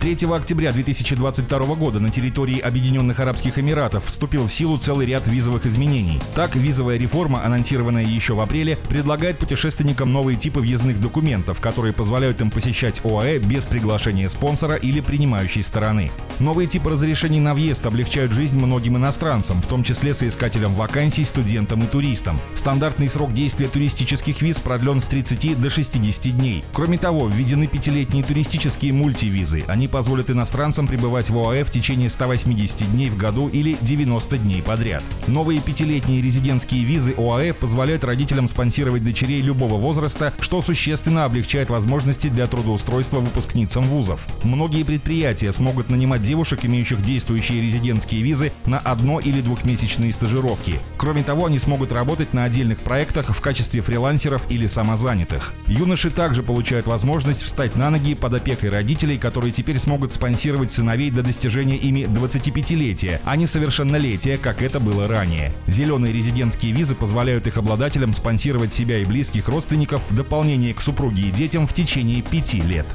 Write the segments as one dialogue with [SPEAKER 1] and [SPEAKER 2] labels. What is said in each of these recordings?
[SPEAKER 1] 3 октября 2022 года на территории Объединенных Арабских Эмиратов вступил в силу целый ряд визовых изменений. Так, визовая реформа, анонсированная еще в апреле, предлагает путешественникам новые типы въездных документов, которые позволяют им посещать ОАЭ без приглашения спонсора или принимающей стороны. Новые типы разрешений на въезд облегчают жизнь многим иностранцам, в том числе соискателям вакансий, студентам и туристам. Стандартный срок действия туристических виз продлен с 30 до 60 дней. Кроме того, введены пятилетние туристические мультивизы. Они позволят иностранцам пребывать в ОАЭ в течение 180 дней в году или 90 дней подряд. Новые пятилетние резидентские визы ОАЭ позволяют родителям спонсировать дочерей любого возраста, что существенно облегчает возможности для трудоустройства выпускницам вузов. Многие предприятия смогут нанимать девушек, имеющих действующие резидентские визы, на одно- или двухмесячные стажировки. Кроме того, они смогут работать на отдельных проектах в качестве фрилансеров или самозанятых. Юноши также получают возможность встать на ноги под опекой родителей, которые теперь теперь смогут спонсировать сыновей до достижения ими 25-летия, а не совершеннолетия, как это было ранее. Зеленые резидентские визы позволяют их обладателям спонсировать себя и близких родственников в дополнение к супруге и детям в течение пяти лет.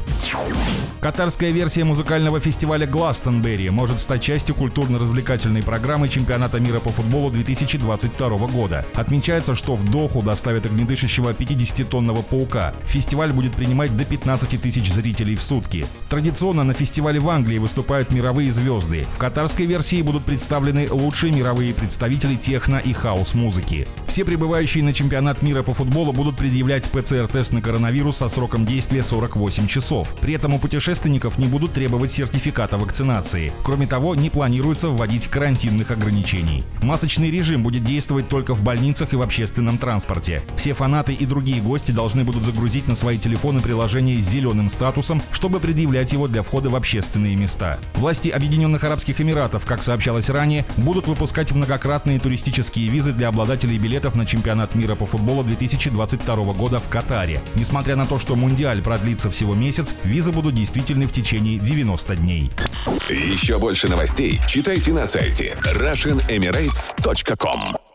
[SPEAKER 1] Катарская версия музыкального фестиваля Гластонберри может стать частью культурно-развлекательной программы чемпионата мира по футболу 2022 года. Отмечается, что в Доху доставят огнедышащего 50-тонного паука. Фестиваль будет принимать до 15 тысяч зрителей в сутки. Традиционно на на фестивале в Англии выступают мировые звезды. В катарской версии будут представлены лучшие мировые представители техно и хаос-музыки. Все прибывающие на чемпионат мира по футболу будут предъявлять ПЦР-тест на коронавирус со сроком действия 48 часов. При этом у путешественников не будут требовать сертификата вакцинации. Кроме того, не планируется вводить карантинных ограничений. Масочный режим будет действовать только в больницах и в общественном транспорте. Все фанаты и другие гости должны будут загрузить на свои телефоны приложение с зеленым статусом, чтобы предъявлять его для входа входа в общественные места. Власти Объединенных Арабских Эмиратов, как сообщалось ранее, будут выпускать многократные туристические визы для обладателей билетов на чемпионат мира по футболу 2022 года в Катаре. Несмотря на то, что Мундиаль продлится всего месяц, визы будут действительны в течение 90 дней.
[SPEAKER 2] Еще больше новостей читайте на сайте RussianEmirates.com